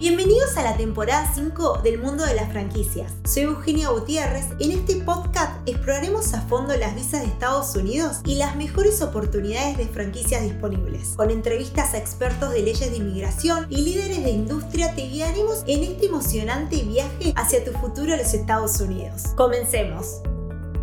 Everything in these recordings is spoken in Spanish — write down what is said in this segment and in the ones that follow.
Bienvenidos a la temporada 5 del mundo de las franquicias. Soy Eugenia Gutiérrez. En este podcast exploraremos a fondo las visas de Estados Unidos y las mejores oportunidades de franquicias disponibles. Con entrevistas a expertos de leyes de inmigración y líderes de industria te guiaremos en este emocionante viaje hacia tu futuro a los Estados Unidos. Comencemos.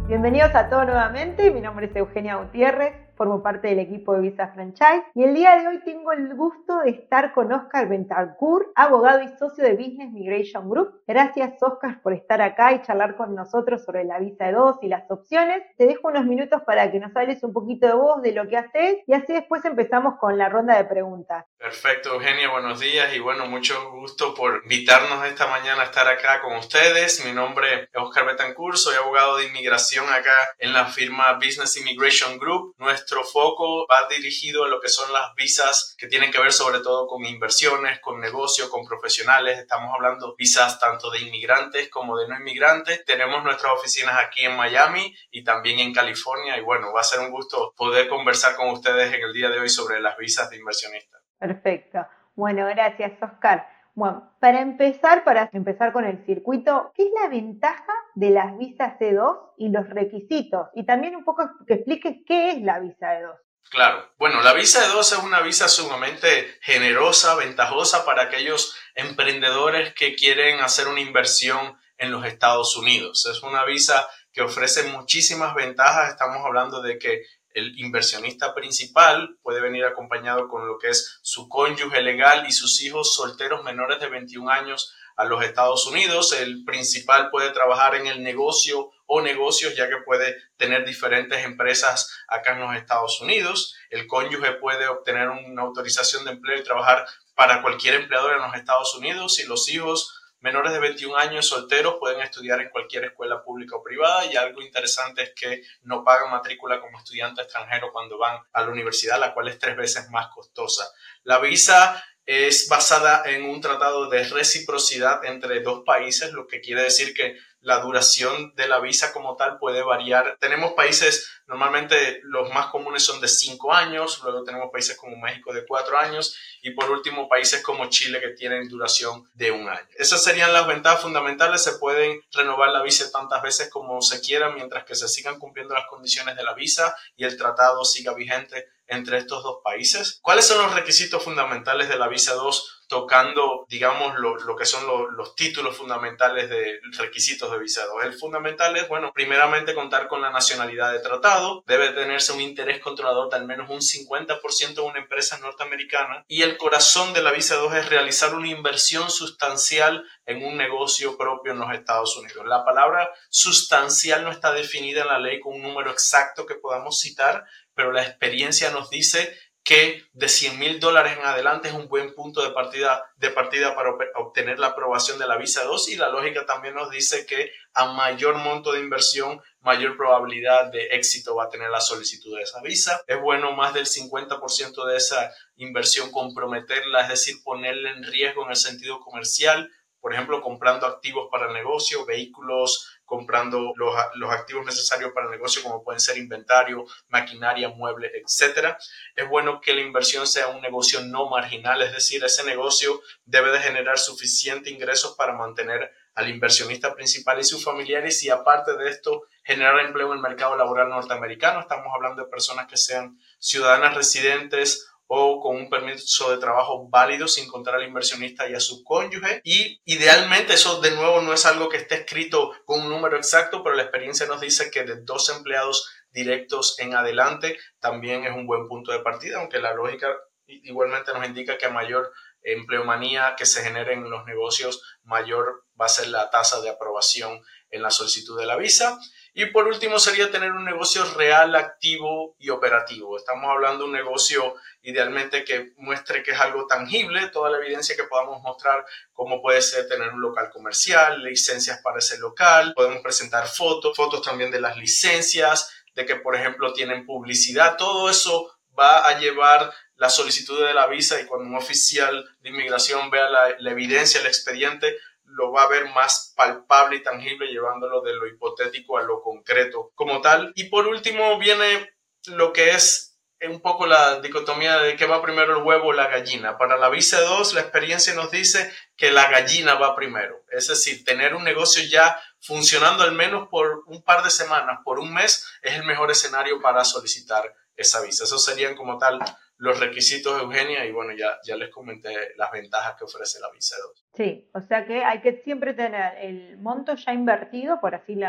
Bienvenidos a todos nuevamente. Mi nombre es Eugenia Gutiérrez formo parte del equipo de Visa Franchise y el día de hoy tengo el gusto de estar con Oscar Bentancur, abogado y socio de Business Migration Group. Gracias Oscar por estar acá y charlar con nosotros sobre la visa de dos y las opciones. Te dejo unos minutos para que nos hables un poquito de vos, de lo que haces y así después empezamos con la ronda de preguntas. Perfecto, Eugenia, buenos días y bueno, mucho gusto por invitarnos esta mañana a estar acá con ustedes. Mi nombre es Oscar Betancur, soy abogado de inmigración acá en la firma Business Immigration Group. Nuestro nuestro foco va dirigido a lo que son las visas que tienen que ver sobre todo con inversiones, con negocio, con profesionales. Estamos hablando visas tanto de inmigrantes como de no inmigrantes. Tenemos nuestras oficinas aquí en Miami y también en California y bueno, va a ser un gusto poder conversar con ustedes en el día de hoy sobre las visas de inversionistas. Perfecto. Bueno, gracias Oscar. Bueno, para empezar, para empezar con el circuito, ¿qué es la ventaja de las visas C2 y los requisitos? Y también un poco que expliques qué es la visa de 2 Claro, bueno, la visa de 2 es una visa sumamente generosa, ventajosa para aquellos emprendedores que quieren hacer una inversión en los Estados Unidos. Es una visa que ofrece muchísimas ventajas. Estamos hablando de que el inversionista principal puede venir acompañado con lo que es su cónyuge legal y sus hijos solteros menores de 21 años a los Estados Unidos. El principal puede trabajar en el negocio o negocios ya que puede tener diferentes empresas acá en los Estados Unidos. El cónyuge puede obtener una autorización de empleo y trabajar para cualquier empleador en los Estados Unidos y los hijos menores de 21 años solteros pueden estudiar en cualquier escuela pública o privada y algo interesante es que no pagan matrícula como estudiante extranjero cuando van a la universidad, la cual es tres veces más costosa. La visa es basada en un tratado de reciprocidad entre dos países, lo que quiere decir que la duración de la visa como tal puede variar. Tenemos países, normalmente los más comunes son de cinco años, luego tenemos países como México de cuatro años y por último países como Chile que tienen duración de un año. Esas serían las ventajas fundamentales. Se pueden renovar la visa tantas veces como se quiera mientras que se sigan cumpliendo las condiciones de la visa y el tratado siga vigente entre estos dos países. ¿Cuáles son los requisitos fundamentales de la visa 2? tocando, digamos, lo, que son los títulos fundamentales de requisitos de visado. El fundamental es, bueno, primeramente contar con la nacionalidad de tratado, debe tenerse un interés controlador de al menos un 50% de una empresa norteamericana y el corazón de la visa 2 es realizar una inversión sustancial en un negocio propio en los Estados Unidos. La palabra sustancial no está definida en la ley con un número exacto que podamos citar, pero la experiencia nos dice que de 100 mil dólares en adelante es un buen punto de partida, para obtener la aprobación de la visa 2 y la lógica también nos dice que a mayor monto de inversión, mayor probabilidad de éxito va a tener la solicitud de esa visa. Es bueno más del 50% de esa inversión comprometerla, es decir, ponerla en riesgo en el sentido comercial, por ejemplo, comprando activos para el negocio, vehículos, comprando los, activos necesarios para el negocio, como pueden ser inventario, maquinaria, muebles, etcétera. Es bueno que la inversión sea un negocio no marginal, es decir, ese negocio debe de generar suficiente ingresos para mantener al inversionista principal y sus familiares y aparte de esto generar empleo en el mercado laboral norteamericano. Estamos hablando de personas que sean ciudadanas residentes o con un permiso de trabajo válido sin contar al inversionista y a su cónyuge. Y idealmente eso de nuevo no es algo que esté escrito con un número exacto, pero la experiencia nos dice que de dos empleados directos en adelante también es un buen punto de partida, aunque la lógica igualmente nos indica que a mayor empleomanía que se genere en los negocios, mayor va a ser la tasa de aprobación en la solicitud de la visa. Y por último sería tener un negocio real, activo y operativo. Estamos hablando de un negocio idealmente que muestre que es algo tangible, toda la evidencia que podamos mostrar, como puede ser tener un local comercial, licencias para ese local, podemos presentar fotos, fotos también de las licencias, de que por ejemplo tienen publicidad, todo eso va a llevar la solicitud de la visa y cuando un oficial de inmigración vea la, la evidencia, el expediente, lo va a ver más palpable y tangible, llevándolo de lo hipotético a lo concreto como tal. Y por último viene lo que es un poco la dicotomía de que va primero el huevo o la gallina. Para la visa 2, la experiencia nos dice que la gallina va primero. Es decir, tener un negocio ya funcionando al menos por un par de semanas, por un mes, es el mejor escenario para solicitar esa visa. Esos serían como tal los requisitos, Eugenia, y bueno, ya, ya les comenté las ventajas que ofrece la visa 2. Sí, o sea que hay que siempre tener el monto ya invertido, por así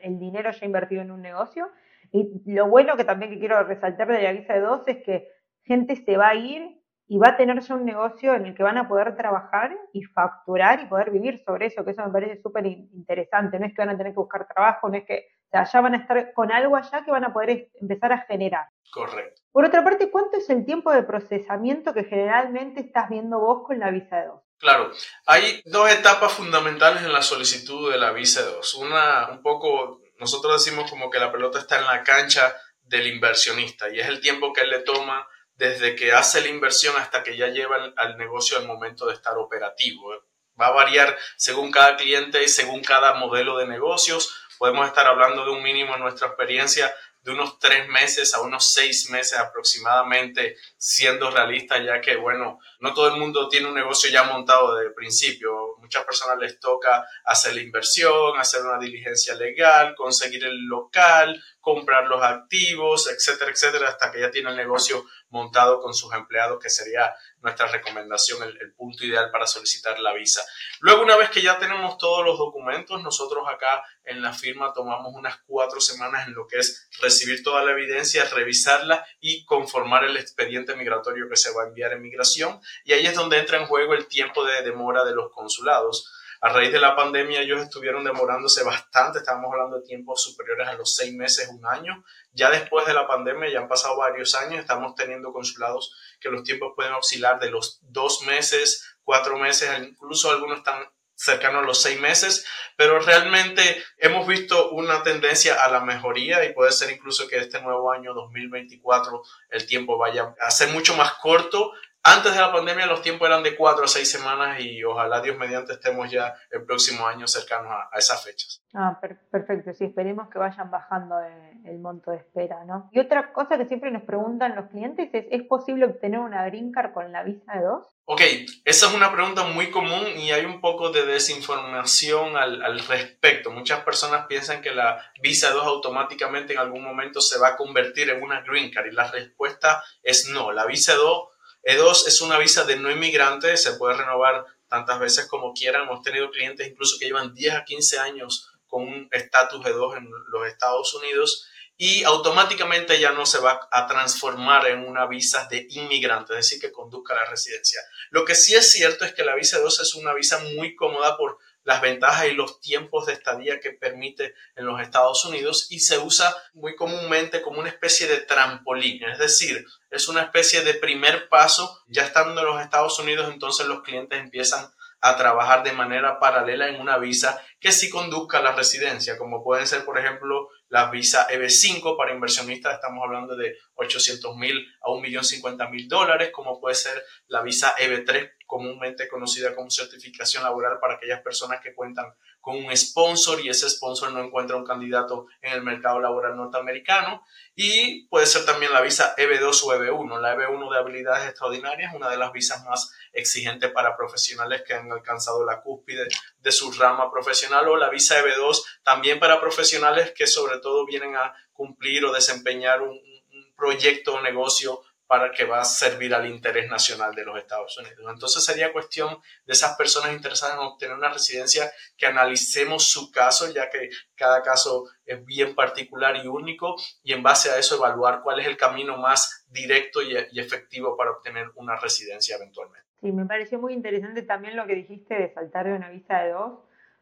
el dinero ya invertido en un negocio. Y lo bueno que también que quiero resaltar de la visa 2 es que gente se va a ir y va a tener ya un negocio en el que van a poder trabajar y facturar y poder vivir sobre eso, que eso me parece súper interesante. No es que van a tener que buscar trabajo, no es que, o sea, ya van a estar con algo allá que van a poder empezar a generar. Correcto. Por otra parte, ¿cuánto es el tiempo de procesamiento que generalmente estás viendo vos con la visa 2? Claro, hay dos etapas fundamentales en la solicitud de la visa 2. Una, un poco, nosotros decimos como que la pelota está en la cancha del inversionista y es el tiempo que él le toma desde que hace la inversión hasta que ya lleva al negocio al momento de estar operativo. Va a variar según cada cliente y según cada modelo de negocios. Podemos estar hablando de un mínimo en nuestra experiencia de unos tres meses a unos seis meses aproximadamente, siendo realista, ya que, bueno, no todo el mundo tiene un negocio ya montado desde el principio. Muchas personas les toca hacer la inversión, hacer una diligencia legal, conseguir el local, comprar los activos, etcétera, etcétera, hasta que ya tiene el negocio montado con sus empleados, que sería nuestra recomendación, el, punto ideal para solicitar la visa. Luego, una vez que ya tenemos todos los documentos, nosotros acá en la firma tomamos unas cuatro semanas en lo que es recibir toda la evidencia, revisarla y conformar el expediente migratorio que se va a enviar en migración. Y ahí es donde entra en juego el tiempo de demora de los consulados a raíz de la pandemia ellos estuvieron demorándose bastante, estábamos hablando de tiempos superiores a los seis meses, un año. Ya después de la pandemia, ya han pasado varios años, estamos teniendo consulados que los tiempos pueden oscilar de los dos meses, cuatro meses, incluso algunos están cercanos a los seis meses, pero realmente hemos visto una tendencia a la mejoría y puede ser incluso que este nuevo año 2024 el tiempo vaya a ser mucho más corto antes de la pandemia los tiempos eran de cuatro a seis semanas y ojalá Dios mediante estemos ya el próximo año cercanos a, esas fechas. Ah, perfecto, sí, esperemos que vayan bajando el, monto de espera, ¿no? Y otra cosa que siempre nos preguntan los clientes es, ¿es posible obtener una green card con la visa de dos? Ok, esa es una pregunta muy común y hay un poco de desinformación al, al respecto. Muchas personas piensan que la visa de dos automáticamente en algún momento se va a convertir en una green card y la respuesta es no. La visa de dos E2 es una visa de no inmigrante, se puede renovar tantas veces como quieran. Hemos tenido clientes incluso que llevan 10 a 15 años con un estatus E2 en los Estados Unidos y automáticamente ya no se va a transformar en una visa de inmigrante, es decir, que conduzca a la residencia. Lo que sí es cierto es que la visa 2 es una visa muy cómoda por las ventajas y los tiempos de estadía que permite en los Estados Unidos y se usa muy comúnmente como una especie de trampolín, es decir, es una especie de primer paso, ya estando en los Estados Unidos, entonces los clientes empiezan a trabajar de manera paralela en una visa que sí conduzca a la residencia, como pueden ser, por ejemplo, la visa EB5 para inversionistas, estamos hablando de 800 mil a 1.050.000 dólares, como puede ser la visa EB3, comúnmente conocida como certificación laboral para aquellas personas que cuentan con un sponsor y ese sponsor no encuentra un candidato en el mercado laboral norteamericano. Y puede ser también la visa EB2 o EB1. La EB1 de habilidades extraordinarias, una de las visas más exigentes para profesionales que han alcanzado la cúspide de su rama profesional o la visa EB2 también para profesionales que sobre todo vienen a cumplir o desempeñar un, un proyecto o negocio para que va a servir al interés nacional de los Estados Unidos. Entonces sería cuestión de esas personas interesadas en obtener una residencia que analicemos su caso, ya que cada caso es bien particular y único, y en base a eso evaluar cuál es el camino más directo y, efectivo para obtener una residencia eventualmente. Sí, me pareció muy interesante también lo que dijiste de saltar de una visa de dos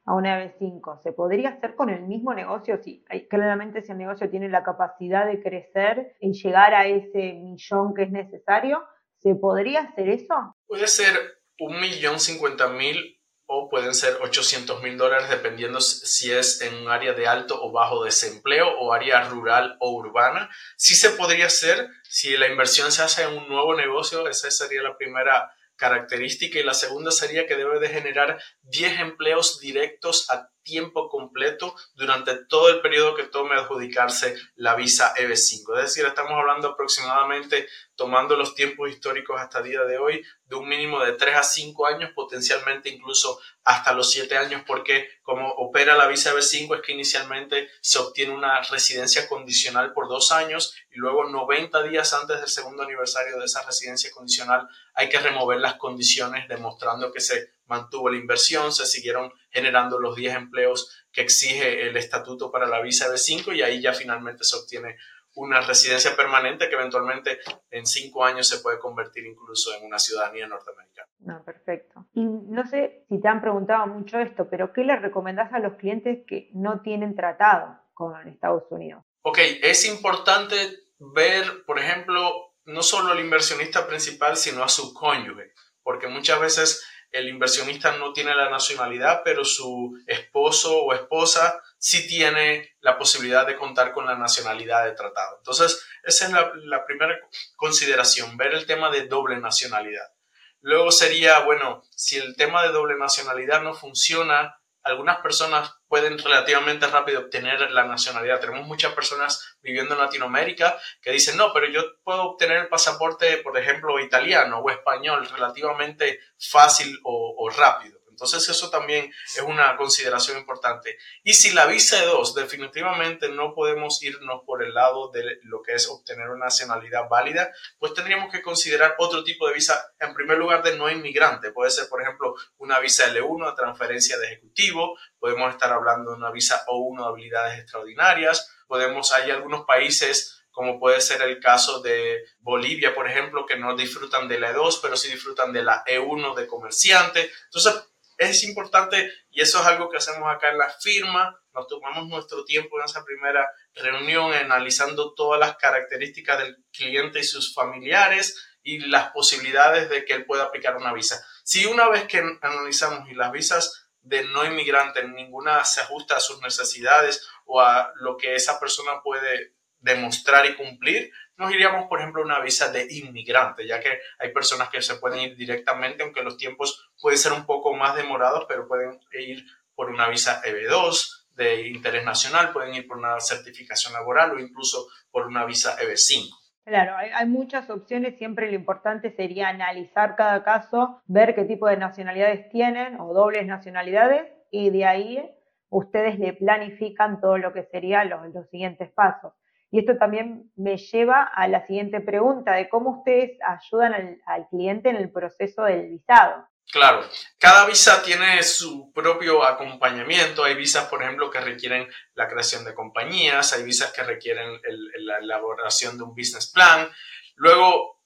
a una B5. ¿Se podría hacer con el mismo negocio? Sí, claramente si el negocio tiene la capacidad de crecer y llegar a ese millón que es necesario, ¿se podría hacer eso? Puede ser un millón cincuenta mil o pueden ser 800 mil dólares dependiendo si es en un área de alto o bajo desempleo o área rural o urbana. Sí se podría hacer si la inversión se hace en un nuevo negocio, esa sería la primera característica y la segunda sería que debe de generar 10 empleos directos a tiempo completo durante todo el periodo que tome adjudicarse la visa EB5. Es decir, estamos hablando aproximadamente, tomando los tiempos históricos hasta día de hoy, de un mínimo de 3 a 5 años, potencialmente incluso hasta los 7 años, porque como opera la visa EB5 es que inicialmente se obtiene una residencia condicional por dos años y luego 90 días antes del segundo aniversario de esa residencia condicional hay que remover las condiciones demostrando que se mantuvo la inversión, se siguieron generando los 10 empleos que exige el estatuto para la visa EB5 y ahí ya finalmente se obtiene una residencia permanente que eventualmente en cinco años se puede convertir incluso en una ciudadanía norteamericana. No, perfecto. Y no sé si te han preguntado mucho esto, pero ¿qué le recomendás a los clientes que no tienen tratado con Estados Unidos? Ok, es importante ver, por ejemplo, no solo al inversionista principal, sino a su cónyuge, porque muchas veces el inversionista no tiene la nacionalidad, pero su esposo o esposa sí tiene la posibilidad de contar con la nacionalidad de tratado. Entonces, esa es la, primera consideración, ver el tema de doble nacionalidad. Luego sería, bueno, si el tema de doble nacionalidad no funciona, algunas personas pueden relativamente rápido obtener la nacionalidad. Tenemos muchas personas viviendo en Latinoamérica que dicen, no, pero yo puedo obtener el pasaporte, por ejemplo, italiano o español relativamente fácil o, rápido. Entonces eso también es una consideración importante. Y si la visa de dos, definitivamente no podemos irnos por el lado de lo que es obtener una nacionalidad válida, pues tendríamos que considerar otro tipo de visa, en primer lugar de no inmigrante. Puede ser, por ejemplo, una visa L1, transferencia de ejecutivo, podemos estar hablando de una visa O1 de habilidades extraordinarias, podemos, hay algunos países como puede ser el caso de Bolivia, por ejemplo, que no disfrutan de la E2, pero sí disfrutan de la E1 de comerciante. Entonces, es importante y eso es algo que hacemos acá en la firma. Nos tomamos nuestro tiempo en esa primera reunión analizando todas las características del cliente y sus familiares y las posibilidades de que él pueda aplicar una visa. Si una vez que analizamos y las visas de no inmigrante, ninguna se ajusta a sus necesidades o a lo que esa persona puede demostrar y cumplir, nos iríamos, por ejemplo, a una visa de inmigrante, ya que hay personas que se pueden ir directamente, aunque los tiempos pueden ser un poco más demorados, pero pueden ir por una visa EB2 de interés nacional, pueden ir por una certificación laboral o incluso por una visa EB5. Claro, hay, muchas opciones, siempre lo importante sería analizar cada caso, ver qué tipo de nacionalidades tienen o dobles nacionalidades y de ahí ustedes le planifican todo lo que serían los, los siguientes pasos. Y esto también me lleva a la siguiente pregunta de cómo ustedes ayudan al, cliente en el proceso del visado. Claro, cada visa tiene su propio acompañamiento. Hay visas, por ejemplo, que requieren la creación de compañías, hay visas que requieren la elaboración de un business plan. Luego,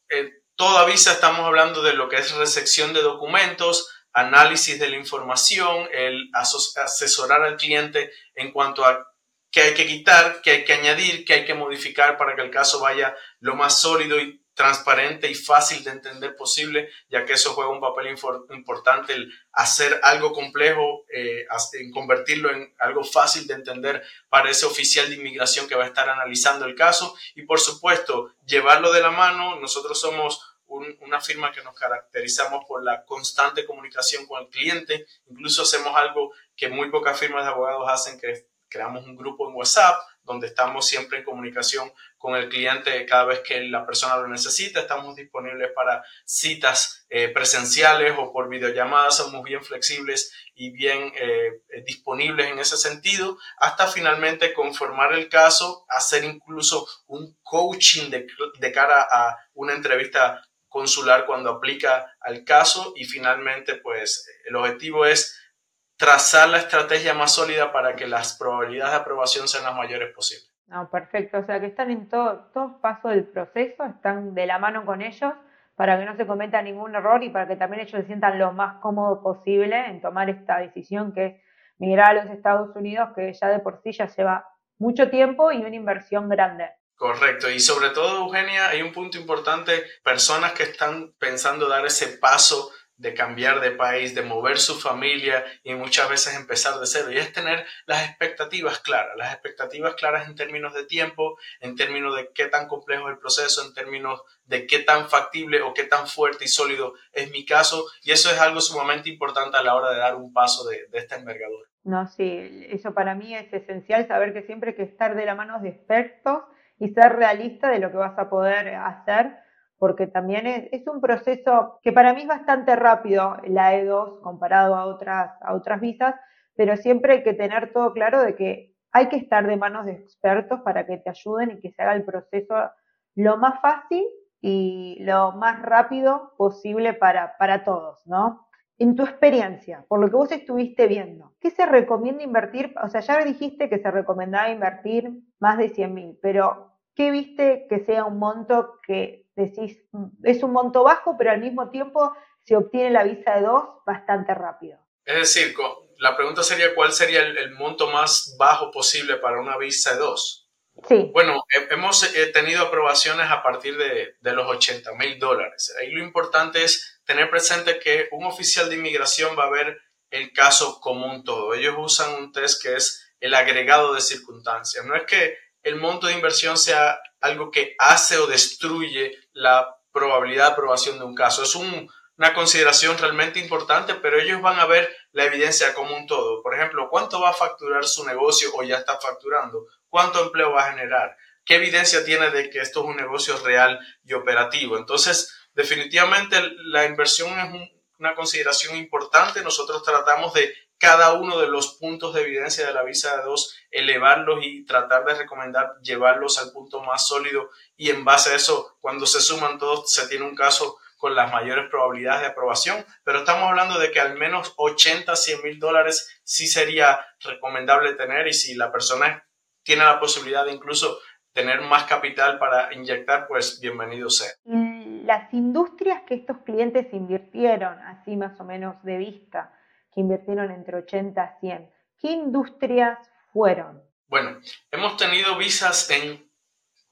toda visa estamos hablando de lo que es recepción de documentos, análisis de la información, el asesorar al cliente en cuanto a que hay que quitar, que hay que añadir, que hay que modificar para que el caso vaya lo más sólido y transparente y fácil de entender posible, ya que eso juega un papel importante, el hacer algo complejo, eh, convertirlo en algo fácil de entender para ese oficial de inmigración que va a estar analizando el caso y por supuesto llevarlo de la mano. Nosotros somos una firma que nos caracterizamos por la constante comunicación con el cliente, incluso hacemos algo que muy pocas firmas de abogados hacen, que es creamos un grupo en WhatsApp donde estamos siempre en comunicación con el cliente cada vez que la persona lo necesita. Estamos disponibles para citas eh, presenciales o por videollamadas. Somos bien flexibles y bien eh, disponibles en ese sentido, hasta finalmente conformar el caso, hacer incluso un coaching de, de cara a una entrevista consular cuando aplica al caso y finalmente pues el objetivo es trazar la estrategia más sólida para que las probabilidades de aprobación sean las mayores posibles. No, perfecto. O sea, que están en todo, todos pasos del proceso, están de la mano con ellos para que no se cometa ningún error y para que también ellos se sientan lo más cómodo posible en tomar esta decisión que es migrar a los Estados Unidos, que ya de por sí ya lleva mucho tiempo y una inversión grande. Correcto, y sobre todo, Eugenia, hay un punto importante, personas que están pensando dar ese paso de cambiar de país, de mover su familia y muchas veces empezar de cero. Y es tener las expectativas claras, las expectativas claras en términos de tiempo, en términos de qué tan complejo es el proceso, en términos de qué tan factible o qué tan fuerte y sólido es mi caso. Y eso es algo sumamente importante a la hora de dar un paso de, esta envergadura. No, sí, eso para mí es esencial, saber que siempre hay que estar de la mano de expertos y ser realista de lo que vas a poder hacer, porque también es, un proceso que para mí es bastante rápido, la E2 comparado a otras, a otras visas, pero siempre hay que tener todo claro de que hay que estar de manos de expertos para que te ayuden y que se haga el proceso lo más fácil y lo más rápido posible para, para todos, ¿no? En tu experiencia, por lo que vos estuviste viendo, ¿qué se recomienda invertir? O sea, ya dijiste que se recomendaba invertir más de 100 mil, pero ¿qué viste que sea un monto que decís, mm, es un monto bajo, pero al mismo tiempo se obtiene la visa de dos bastante rápido? Es decir, la pregunta sería cuál sería el, monto más bajo posible para una visa de dos. Sí. Bueno, hemos tenido aprobaciones a partir de, de los 80 mil dólares. Ahí lo importante es tener presente que un oficial de inmigración va a ver el caso como un todo. Ellos usan un test que es el agregado de circunstancias. No es que el monto de inversión sea algo que hace o destruye la probabilidad de aprobación de un caso. Es una consideración realmente importante, pero ellos van a ver la evidencia como un todo. Por ejemplo, ¿cuánto va a facturar su negocio o ya está facturando? ¿Cuánto empleo va a generar? ¿Qué evidencia tiene de que esto es un negocio real y operativo? Entonces, definitivamente la inversión es una consideración importante. Nosotros tratamos de cada uno de los puntos de evidencia de la visa de dos, elevarlos y tratar de recomendar llevarlos al punto más sólido y en base a eso, cuando se suman todos, se tiene un caso con las mayores probabilidades de aprobación, pero estamos hablando de que al menos 80, 100 mil dólares sí sería recomendable tener y si la persona tiene la posibilidad de incluso tener más capital para inyectar, pues bienvenido sea. Las industrias que estos clientes invirtieron, así más o menos de vista, que invirtieron entre 80 a 100, ¿qué industrias fueron? Bueno, hemos tenido visas en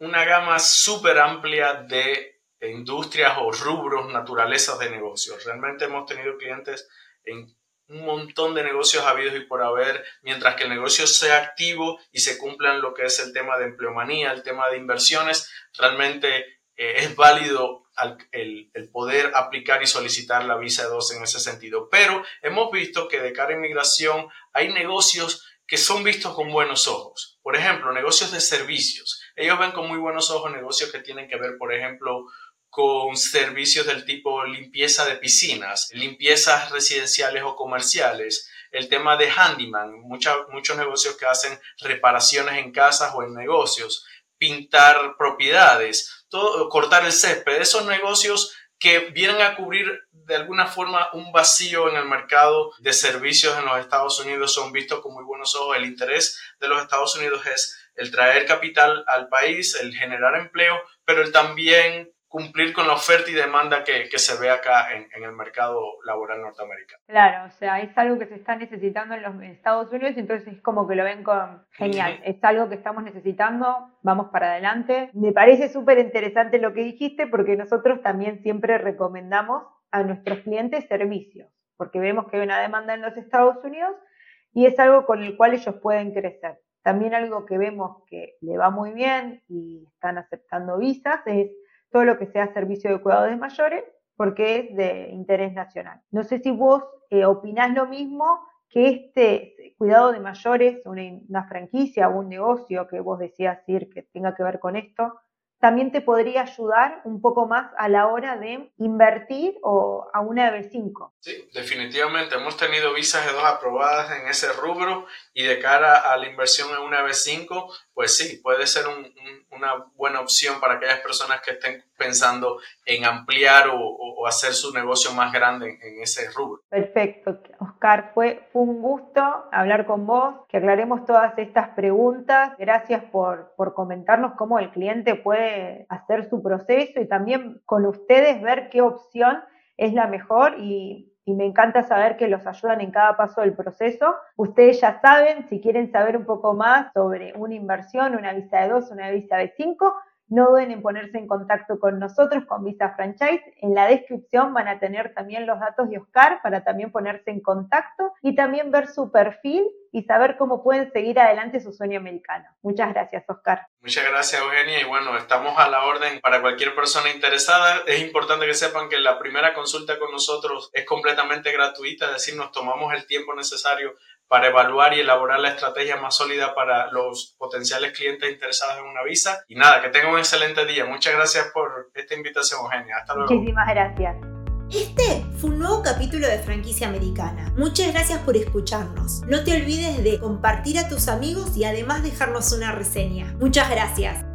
una gama súper amplia de industrias o rubros, naturalezas de negocios. Realmente hemos tenido clientes en un montón de negocios habidos y por haber, mientras que el negocio sea activo y se cumplan lo que es el tema de empleomanía, el tema de inversiones, realmente eh, es válido el, poder aplicar y solicitar la visa 2 en ese sentido. Pero hemos visto que de cara a inmigración hay negocios que son vistos con buenos ojos. Por ejemplo, negocios de servicios. Ellos ven con muy buenos ojos negocios que tienen que ver, por ejemplo, con servicios del tipo limpieza de piscinas, limpiezas residenciales o comerciales, el tema de handyman, muchos negocios que hacen reparaciones en casas o en negocios, pintar propiedades, cortar el césped, esos negocios que vienen a cubrir de alguna forma un vacío en el mercado de servicios en los Estados Unidos son vistos con muy buenos ojos. El interés de los Estados Unidos es el traer capital al país, el generar empleo, pero el también cumplir con la oferta y demanda que, se ve acá en, el mercado laboral norteamericano. Claro, o sea, es algo que se está necesitando en los Estados Unidos, entonces es como que lo ven con genial, es algo que estamos necesitando, vamos para adelante. Me parece súper interesante lo que dijiste porque nosotros también siempre recomendamos a nuestros clientes servicios, porque vemos que hay una demanda en los Estados Unidos y es algo con el cual ellos pueden crecer. También algo que vemos que le va muy bien y están aceptando visas es todo lo que sea servicio de cuidado de mayores, porque es de interés nacional. No sé si vos eh, opinás lo mismo que este cuidado de mayores, una, una franquicia o un negocio que vos decías ir que tenga que ver con esto, también te podría ayudar un poco más a la hora de invertir o a una EB5. Sí, definitivamente. Hemos tenido visas de dos aprobadas en ese rubro y de cara a la inversión en una EB5, pues sí, puede ser una buena opción para aquellas personas que estén pensando en ampliar o, hacer su negocio más grande en, ese rubro. Perfecto, Oscar, fue, un gusto hablar con vos, que aclaremos todas estas preguntas. Gracias por, por comentarnos cómo el cliente puede hacer su proceso y también con ustedes ver qué opción es la mejor y y me encanta saber que los ayudan en cada paso del proceso. Ustedes ya saben, si quieren saber un poco más sobre una inversión, una visa de dos, una visa de cinco, no duden en ponerse en contacto con nosotros, con Visa Franchise. En la descripción van a tener también los datos de Oscar para también ponerse en contacto y también ver su perfil y saber cómo pueden seguir adelante su sueño americano. Muchas gracias, Oscar. Muchas gracias, Eugenia. Y bueno, estamos a la orden para cualquier persona interesada. Es importante que sepan que la primera consulta con nosotros es completamente gratuita, es decir, nos tomamos el tiempo necesario para evaluar y elaborar la estrategia más sólida para los potenciales clientes interesados en una visa. Y nada, que tengan un excelente día. Muchas gracias por esta invitación, Eugenia. Hasta luego. Muchísimas gracias. Este fue un nuevo capítulo de Franquicia Americana. Muchas gracias por escucharnos. No te olvides de compartir a tus amigos y además dejarnos una reseña. Muchas gracias.